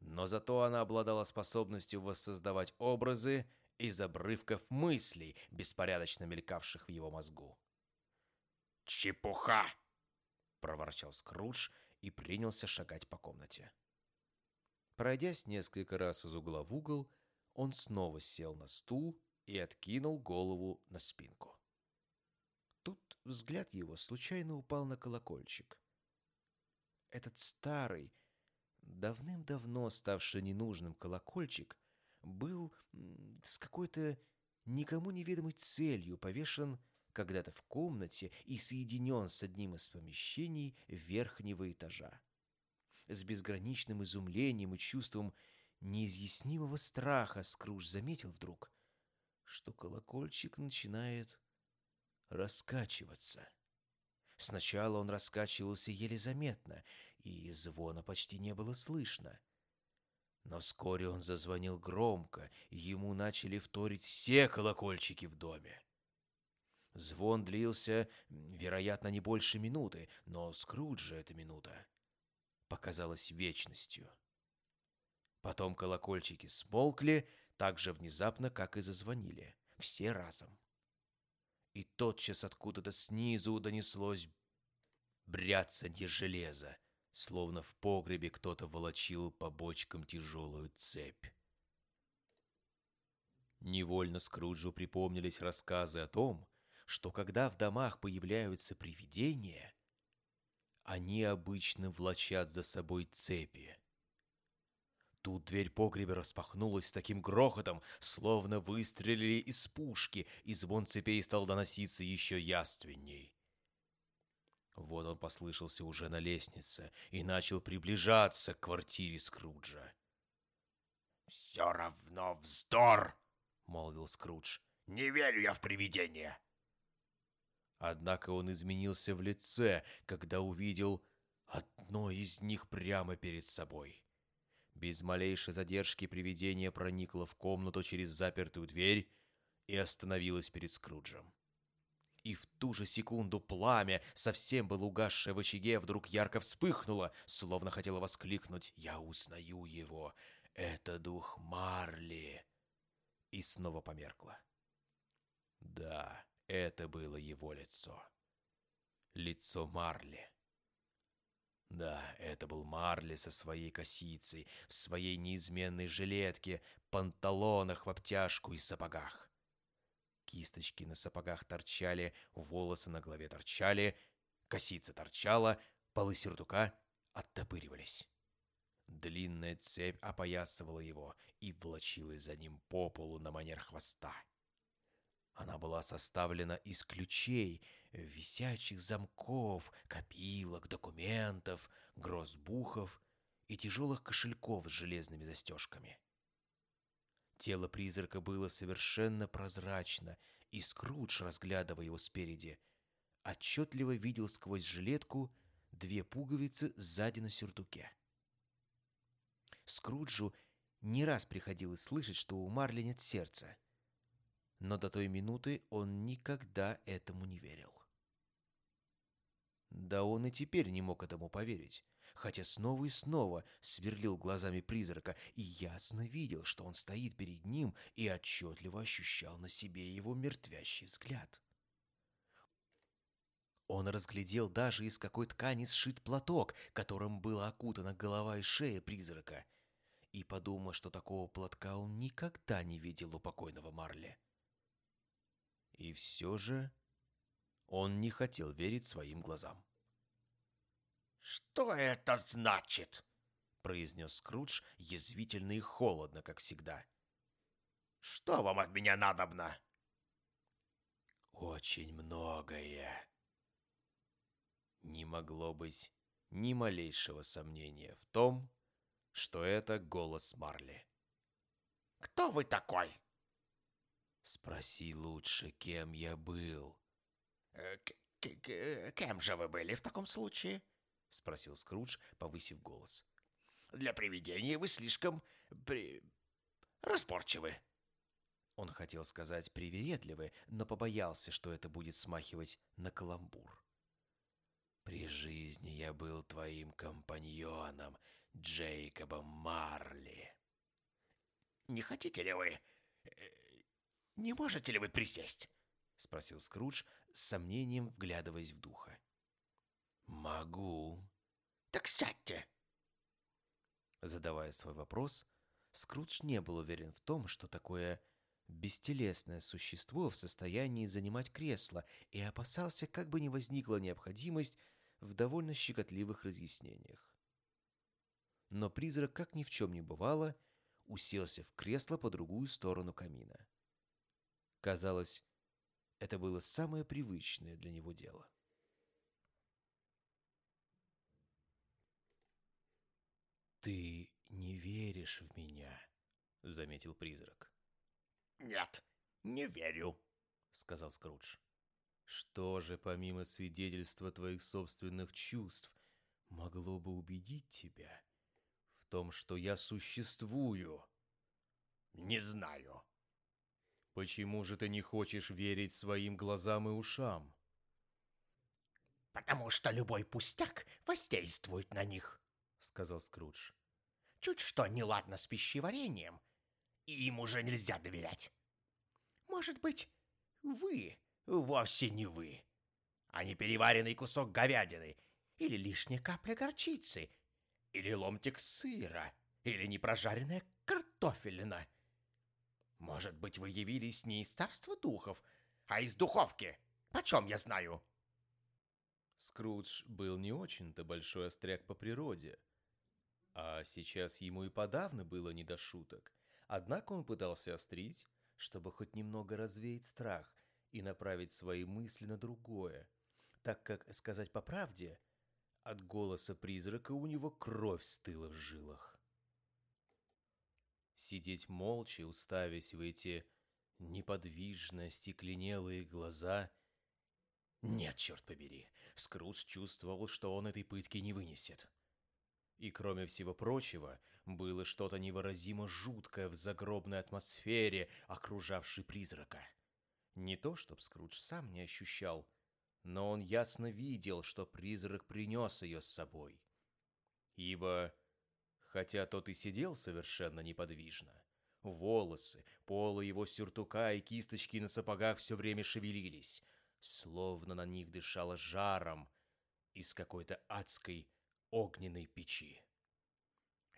Но зато она обладала способностью воссоздавать образы из обрывков мыслей, беспорядочно мелькавших в его мозгу. «Чепуха!» — проворчал Скрудж и принялся шагать по комнате. Пройдясь несколько раз из угла в угол, он снова сел на стул и откинул голову на спинку. Тут взгляд его случайно упал на колокольчик. Этот старый, давным-давно ставший ненужным колокольчик был с какой-то никому неведомой целью повешен когда-то в комнате и соединен с одним из помещений верхнего этажа. С безграничным изумлением и чувством неизъяснимого страха Скрудж заметил вдруг, что колокольчик начинает раскачиваться. Сначала он раскачивался еле заметно, и звона почти не было слышно. Но вскоре он зазвонил громко, и ему начали вторить все колокольчики в доме. Звон длился, вероятно, не больше минуты, но Скруджа эта минута показалась вечностью. Потом колокольчики смолкли так же внезапно, как и зазвонили. Все разом. И тотчас откуда-то снизу донеслось бряцанье железа, словно в погребе кто-то волочил по бочкам тяжелую цепь. Невольно Скруджу припомнились рассказы о том, что когда в домах появляются привидения, они обычно влачат за собой цепи. Тут дверь погреба распахнулась с таким грохотом, словно выстрелили из пушки, и звон цепей стал доноситься еще яственней. Вот он послышался уже на лестнице и начал приближаться к квартире Скруджа. «Все равно вздор!» — молвил Скрудж. «Не верю я в привидения!» Однако он изменился в лице, когда увидел одно из них прямо перед собой. Без малейшей задержки привидение проникло в комнату через запертую дверь и остановилось перед Скруджем. И в ту же секунду пламя, совсем было угасшее в очаге, вдруг ярко вспыхнуло, словно хотело воскликнуть «Я узнаю его! Это дух Марли!» И снова померкло. Да, это было его лицо. Лицо Марли. Да, это был Марли со своей косицей, в своей неизменной жилетке, панталонах в обтяжку и сапогах. Кисточки на сапогах торчали, волосы на голове торчали, Косица торчала, полы сюртука оттопыривались. Длинная цепь опоясывала его и влачилась за ним по полу на манер хвоста. Она была составлена из ключей, висячих замков, копилок, документов, грозбухов и тяжелых кошельков с железными застежками. Тело призрака было совершенно прозрачно, и Скрудж, разглядывая его спереди, отчетливо видел сквозь жилетку две пуговицы сзади на сюртуке. Скруджу не раз приходилось слышать, что у Марли нет сердца, но до той минуты он никогда этому не верил. Да он и теперь не мог этому поверить, хотя снова и снова сверлил глазами призрака и ясно видел, что он стоит перед ним и отчетливо ощущал на себе его мертвящий взгляд. Он разглядел даже из какой ткани сшит платок, которым была окутана голова и шея призрака, и подумал, что такого платка он никогда не видел у покойного Марли. И все же он не хотел верить своим глазам. «Что это значит?» — произнес Скрудж язвительно и холодно, как всегда. «Что вам от меня надобно?» «Очень многое». Не могло быть ни малейшего сомнения в том, что это голос Марли. «Кто вы такой?» «Спроси лучше, кем я был». Э, «Кем же вы были в таком случае?» — спросил Скрудж, повысив голос. «Для привидения вы слишком... при... распорчивы». Он хотел сказать «привередливы», но побоялся, что это будет смахивать на каламбур. «При жизни я был твоим компаньоном, Джейкобом Марли». «Не хотите ли вы... Не можете ли вы присесть?» — спросил Скрудж, с сомнением вглядываясь в духа. «Могу». «Так сядьте». Задавая свой вопрос, Скрудж не был уверен в том, что такое бестелесное существо в состоянии занимать кресло и опасался, как бы не возникла необходимость в довольно щекотливых разъяснениях. Но призрак, как ни в чем не бывало, уселся в кресло по другую сторону камина. Казалось, это было самое привычное для него дело. «Ты не веришь в меня», — заметил призрак. «Нет, не верю», — сказал Скрудж. «Что же, помимо свидетельства твоих собственных чувств, могло бы убедить тебя в том, что я существую?» «Не знаю». «Почему же ты не хочешь верить своим глазам и ушам?» «Потому что любой пустяк воздействует на них», — сказал Скрудж. «Чуть что неладно с пищеварением, и им уже нельзя доверять. Может быть, вы вовсе не вы, а не переваренный кусок говядины, или лишняя капля горчицы, или ломтик сыра, или непрожаренная картофелина. Может быть, вы явились не из царства духов, а из духовки. Почем я знаю?» Скрудж был не очень-то большой остряк по природе, а сейчас ему и подавно было не до шуток. Однако он пытался острить, чтобы хоть немного развеять страх и направить свои мысли на другое, так как, сказать по правде, от голоса призрака у него кровь стыла в жилах. Сидеть молча, уставясь в эти неподвижно стекленелые глаза... Нет, черт побери, Скрудж чувствовал, что он этой пытки не вынесет. И кроме всего прочего, было что-то невыразимо жуткое в загробной атмосфере, окружавшей призрака. Не то, чтоб Скрудж сам не ощущал, но он ясно видел, что призрак принес ее с собой. Ибо, хотя тот и сидел совершенно неподвижно, волосы, полы его сюртука и кисточки на сапогах все время шевелились, словно на них дышало жаром из какой-то адской огненной печи.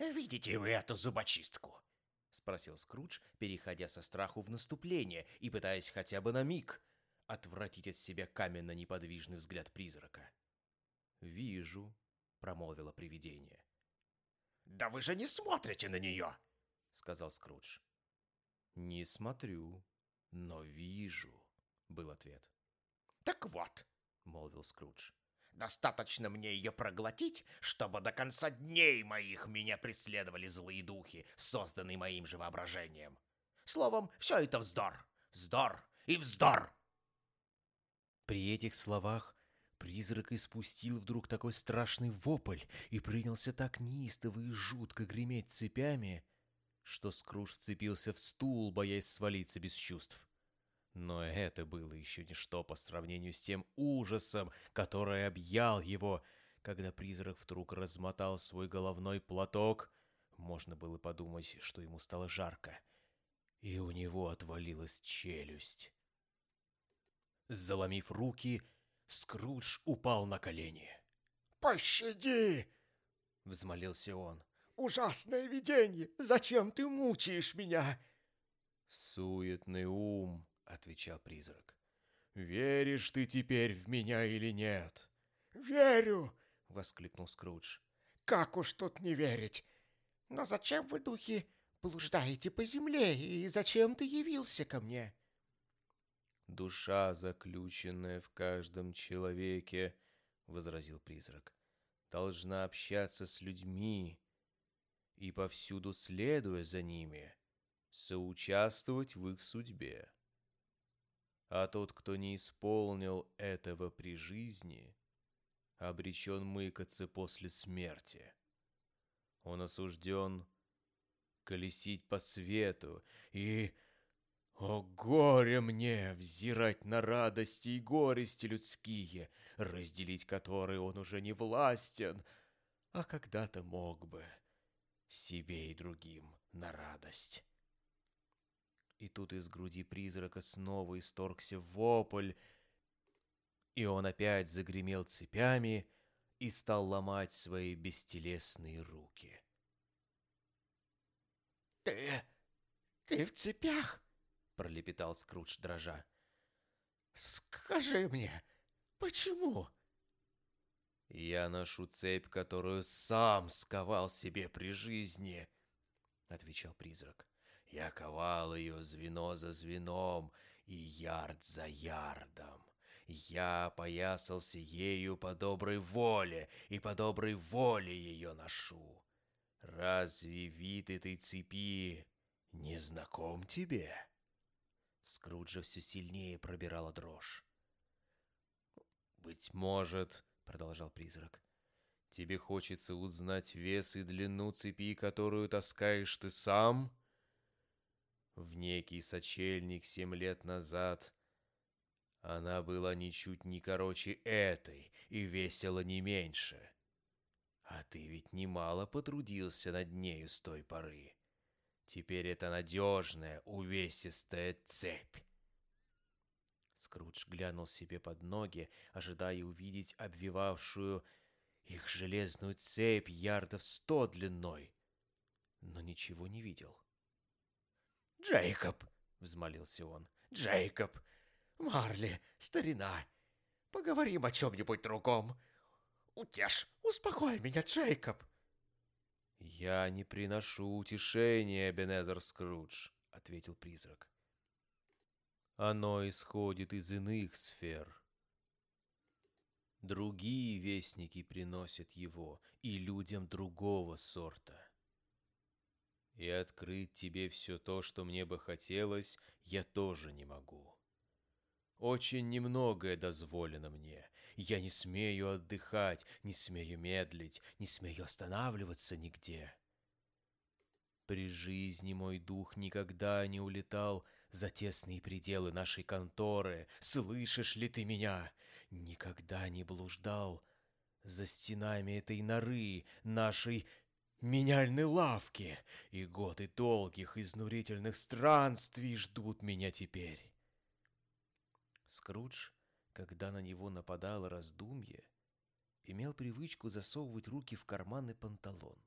«Видите вы эту зубочистку?» — спросил Скрудж, переходя со страху в наступление и пытаясь хотя бы на миг отвратить от себя каменно-неподвижный взгляд призрака. «Вижу», — промолвило привидение. «Да вы же не смотрите на нее!» — сказал Скрудж. «Не смотрю, но вижу», — был ответ. «Так вот», — молвил Скрудж, — «достаточно мне ее проглотить, чтобы до конца дней моих меня преследовали злые духи, созданные моим же воображением. Словом, все это вздор, вздор и вздор!» При этих словах призрак испустил вдруг такой страшный вопль и принялся так неистово и жутко греметь цепями, что Скрудж вцепился в стул, боясь свалиться без чувств. Но это было еще ничто по сравнению с тем ужасом, который объял его, когда призрак вдруг размотал свой головной платок. Можно было подумать, что ему стало жарко, и у него отвалилась челюсть. Заломив руки, Скрудж упал на колени. «Пощади!» — взмолился он. Ужасное видение! Зачем ты мучаешь меня?» «Суетный ум», — отвечал призрак. «Веришь ты теперь в меня или нет?» «Верю!» — воскликнул Скрудж. «Как уж тут не верить? Но зачем вы, духи, блуждаете по земле, и зачем ты явился ко мне?» «Душа, заключенная в каждом человеке», — возразил призрак, — «должна общаться с людьми, и повсюду следуя за ними, соучаствовать в их судьбе. А тот, кто не исполнил этого при жизни, обречен мыкаться после смерти. Он осужден колесить по свету и... О, горе мне взирать на радости и горести людские, разделить которые он уже не властен, а когда-то мог бы себе и другим на радость. И тут из груди призрака снова исторгся вопль, и он опять загремел цепями и стал ломать свои бестелесные руки. «Ты... ты в цепях?» — пролепетал Скрудж, дрожа. «Скажи мне, почему?» «Я ношу цепь, которую сам сковал себе при жизни», — отвечал призрак. «Я ковал ее звено за звеном и ярд за ярдом. Я поясался ею по доброй воле, и по доброй воле ее ношу. Разве вид этой цепи не знаком тебе?» Скруджа все сильнее пробирала дрожь. «Быть может, продолжал призрак. Тебе хочется узнать вес и длину цепи, которую таскаешь ты сам? В некий сочельник семь лет назад она была ничуть не короче этой и весила не меньше. А ты ведь немало потрудился над нею с той поры. Теперь это надежная, увесистая цепь. Скрудж глянул себе под ноги, ожидая увидеть обвивавшую их железную цепь ярдов сто длиной, но ничего не видел. «Джейкоб!» — взмолился он. «Джейкоб! Марли, старина! Поговорим о чем-нибудь другом! Утешь, успокой меня, Джейкоб!» «Я не приношу утешения, Бенезер Скрудж», — ответил призрак. Оно исходит из иных сфер. Другие вестники приносят его и людям другого сорта. И открыть тебе все то, что мне бы хотелось, я тоже не могу. Очень немногое дозволено мне. Я не смею отдыхать, не смею медлить, не смею останавливаться нигде. При жизни мой дух никогда не улетал за тесные пределы нашей конторы. Слышишь ли ты меня? Никогда не блуждал за стенами этой норы, нашей меняльной лавки, и годы долгих изнурительных странствий ждут меня теперь. Скрудж, когда на него нападало раздумье, имел привычку засовывать руки в карманы панталон.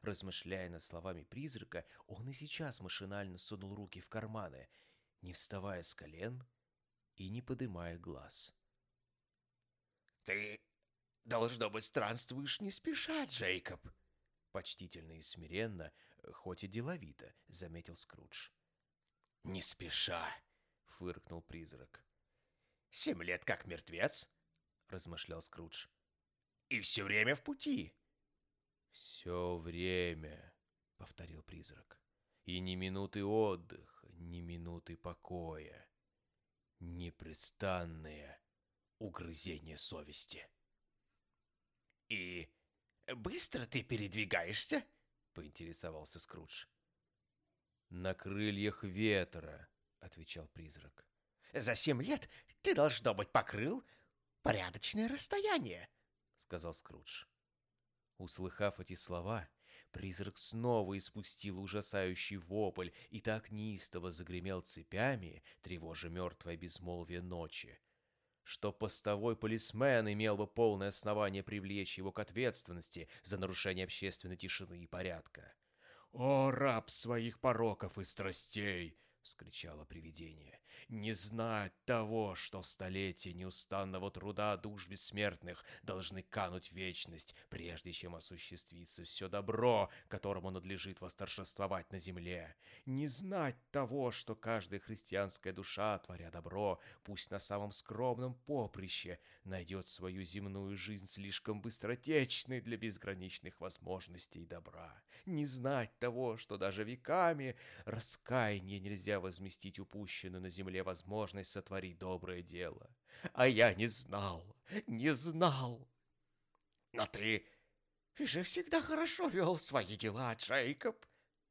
Размышляя над словами призрака, он и сейчас машинально сунул руки в карманы, не вставая с колен и не подымая глаз. «Ты должно быть, странствуешь не спеша, Джейкоб. Почтительно и смиренно, хоть и деловито, заметил Скрудж. Не спеша, фыркнул призрак. Семь лет как мертвец, размышлял Скрудж. И все время в пути. Все время, повторил призрак. И ни минуты отдыха, ни минуты покоя. Непрестанное угрызение совести. «И быстро ты передвигаешься?» — поинтересовался Скрудж. «На крыльях ветра», — отвечал призрак. «За семь лет ты, должно быть, покрыл порядочное расстояние», — сказал Скрудж. Услыхав эти слова, призрак снова испустил ужасающий вопль и так неистово загремел цепями, тревожа мертвое безмолвие ночи, что постовой полисмен имел бы полное основание привлечь его к ответственности за нарушение общественной тишины и порядка. «О, раб своих пороков и страстей!» — вскричало привидение не знать того, что столетия неустанного труда душ бессмертных должны кануть в вечность, прежде чем осуществится все добро, которому надлежит восторжествовать на земле. Не знать того, что каждая христианская душа, творя добро, пусть на самом скромном поприще, найдет свою земную жизнь слишком быстротечной для безграничных возможностей добра. Не знать того, что даже веками раскаяние нельзя возместить упущенную на земле возможность сотворить доброе дело. А я не знал, не знал. Но ты же всегда хорошо вел свои дела, Джейкоб,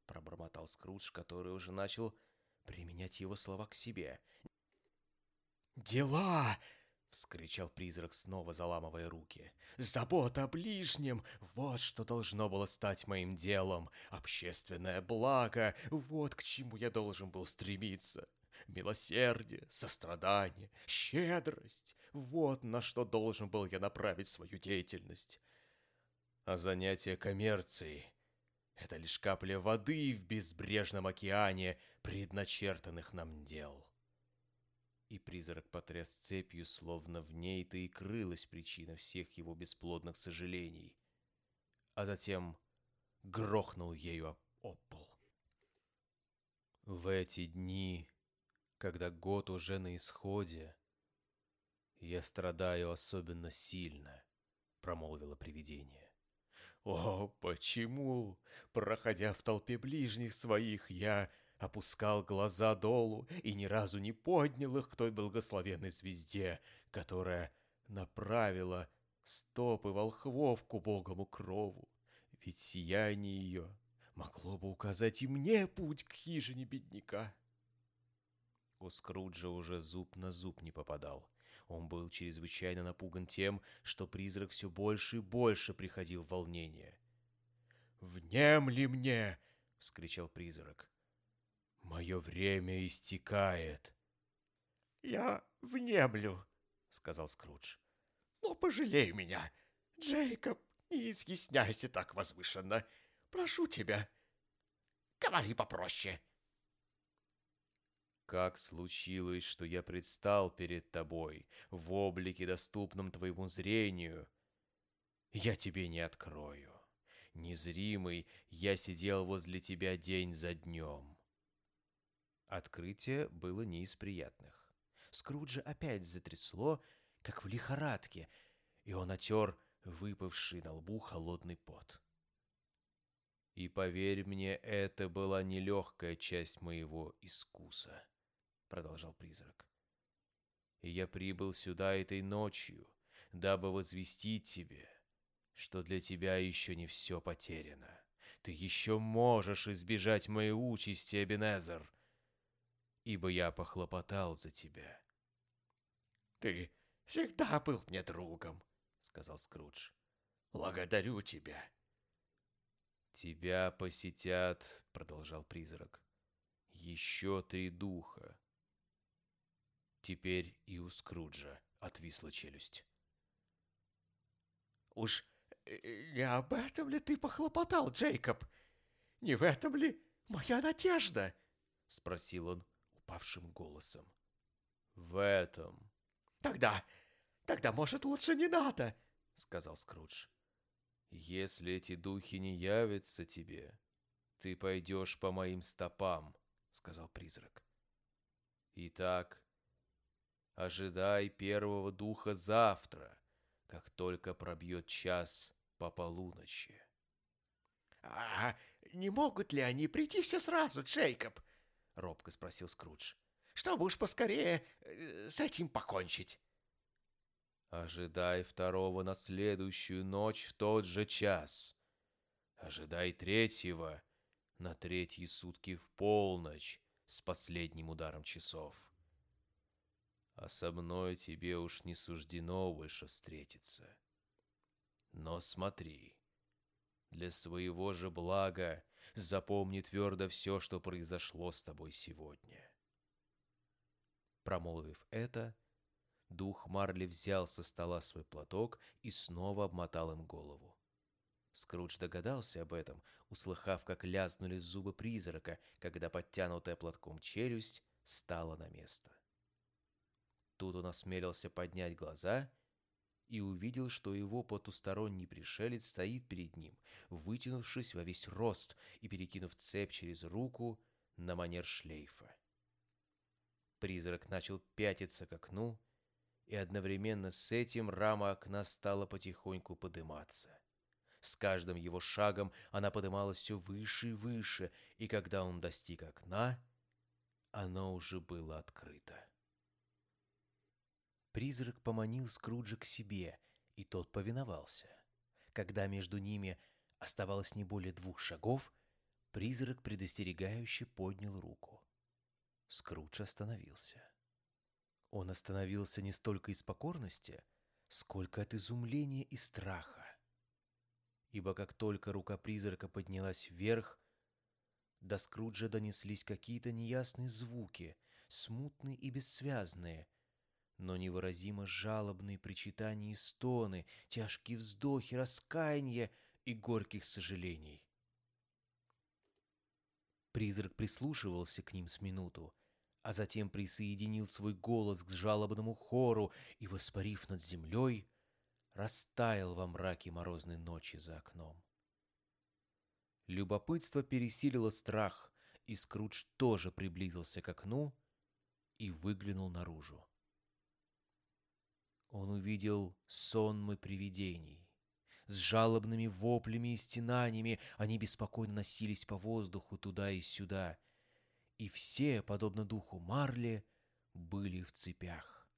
пробормотал Скрудж, который уже начал применять его слова к себе. «Дела!» — вскричал призрак, снова заламывая руки. «Забота о ближнем! Вот что должно было стать моим делом! Общественное благо! Вот к чему я должен был стремиться! Милосердие, сострадание, щедрость — вот на что должен был я направить свою деятельность. А занятие коммерцией — это лишь капля воды в безбрежном океане предначертанных нам дел. И призрак потряс цепью, словно в ней-то и крылась причина всех его бесплодных сожалений, а затем грохнул ею об пол. В эти дни когда год уже на исходе. Я страдаю особенно сильно, промолвило привидение. О, почему, проходя в толпе ближних своих, я опускал глаза долу и ни разу не поднял их к той благословенной звезде, которая направила стопы волхвов к убогому крову. Ведь сияние ее могло бы указать и мне путь к хижине бедняка. У Скруджа уже зуб на зуб не попадал. Он был чрезвычайно напуган тем, что призрак все больше и больше приходил в волнение. «Внемли мне!» — вскричал призрак. «Мое время истекает!» «Я внемлю!» — сказал Скрудж. «Но пожалей меня, Джейкоб, не изъясняйся так возвышенно. Прошу тебя, говори попроще». Как случилось, что я предстал перед тобой в облике, доступном твоему зрению? Я тебе не открою. Незримый, я сидел возле тебя день за днем. Открытие было не из приятных. Скруджа опять затрясло, как в лихорадке, и он отер выпавший на лбу холодный пот. И поверь мне, это была нелегкая часть моего искуса. — продолжал призрак. «И я прибыл сюда этой ночью, дабы возвестить тебе, что для тебя еще не все потеряно. Ты еще можешь избежать моей участи, Эбенезер, ибо я похлопотал за тебя». «Ты всегда был мне другом», — сказал Скрудж. «Благодарю тебя». «Тебя посетят», — продолжал призрак, — «еще три духа, Теперь и у Скруджа отвисла челюсть. «Уж э, не об этом ли ты похлопотал, Джейкоб? Не в этом ли моя надежда?» — спросил он упавшим голосом. «В этом». «Тогда, тогда, может, лучше не надо», — сказал Скрудж. «Если эти духи не явятся тебе, ты пойдешь по моим стопам», — сказал призрак. «Итак, ожидай первого духа завтра, как только пробьет час по полуночи». «А не могут ли они прийти все сразу, Джейкоб?» — робко спросил Скрудж. «Чтобы уж поскорее э, с этим покончить». Ожидай второго на следующую ночь в тот же час. Ожидай третьего на третьи сутки в полночь с последним ударом часов. А со мной тебе уж не суждено больше встретиться. Но смотри, для своего же блага запомни твердо все, что произошло с тобой сегодня. Промолвив это, Дух Марли взял со стола свой платок и снова обмотал им голову. Скрудж догадался об этом, услыхав, как лязнули зубы призрака, когда подтянутая платком челюсть стала на место. Тут он осмелился поднять глаза и увидел, что его потусторонний пришелец стоит перед ним, вытянувшись во весь рост и перекинув цепь через руку на манер шлейфа. Призрак начал пятиться к окну, и одновременно с этим рама окна стала потихоньку подниматься. С каждым его шагом она подымалась все выше и выше, и когда он достиг окна, оно уже было открыто. Призрак поманил Скруджа к себе, и тот повиновался. Когда между ними оставалось не более двух шагов, призрак предостерегающе поднял руку. Скрудж остановился. Он остановился не столько из покорности, сколько от изумления и страха. Ибо как только рука призрака поднялась вверх, до Скруджа донеслись какие-то неясные звуки, смутные и бессвязные, но невыразимо жалобные причитания и стоны, тяжкие вздохи, раскаяния и горьких сожалений. Призрак прислушивался к ним с минуту, а затем присоединил свой голос к жалобному хору и, воспарив над землей, растаял во мраке морозной ночи за окном. Любопытство пересилило страх, и Скрудж тоже приблизился к окну и выглянул наружу. Он увидел сонмы привидений. С жалобными воплями и стенаниями они беспокойно носились по воздуху туда и сюда — и все, подобно духу Марли, были в цепях.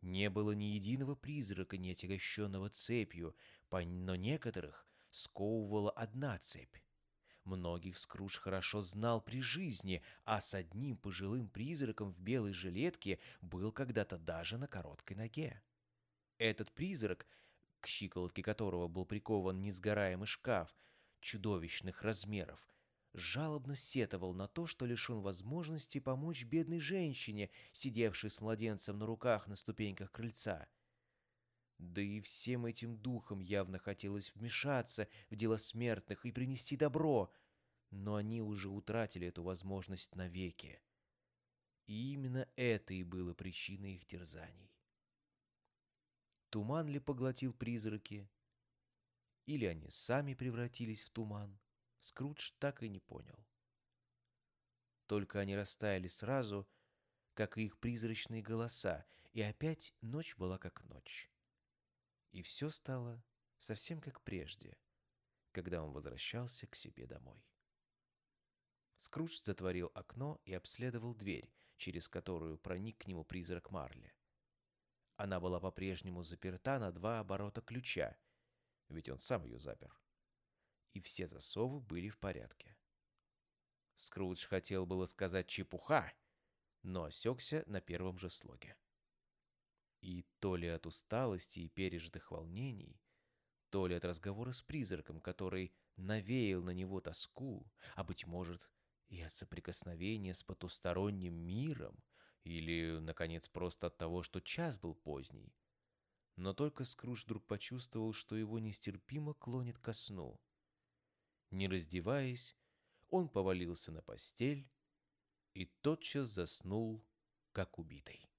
Не было ни единого призрака, не отягощенного цепью, но некоторых сковывала одна цепь. Многих Скрудж хорошо знал при жизни, а с одним пожилым призраком в белой жилетке был когда-то даже на короткой ноге. Этот призрак, к щиколотке которого был прикован несгораемый шкаф чудовищных размеров, жалобно сетовал на то, что лишен возможности помочь бедной женщине, сидевшей с младенцем на руках на ступеньках крыльца. Да и всем этим духам явно хотелось вмешаться в дела смертных и принести добро, но они уже утратили эту возможность навеки. И именно это и было причиной их терзаний. Туман ли поглотил призраки, или они сами превратились в туман? Скрудж так и не понял. Только они растаяли сразу, как и их призрачные голоса, и опять ночь была как ночь. И все стало совсем как прежде, когда он возвращался к себе домой. Скрудж затворил окно и обследовал дверь, через которую проник к нему призрак Марли. Она была по-прежнему заперта на два оборота ключа, ведь он сам ее запер и все засовы были в порядке. Скрудж хотел было сказать «чепуха», но осекся на первом же слоге. И то ли от усталости и пережитых волнений, то ли от разговора с призраком, который навеял на него тоску, а, быть может, и от соприкосновения с потусторонним миром, или, наконец, просто от того, что час был поздний. Но только Скрудж вдруг почувствовал, что его нестерпимо клонит ко сну — не раздеваясь, он повалился на постель и тотчас заснул, как убитый.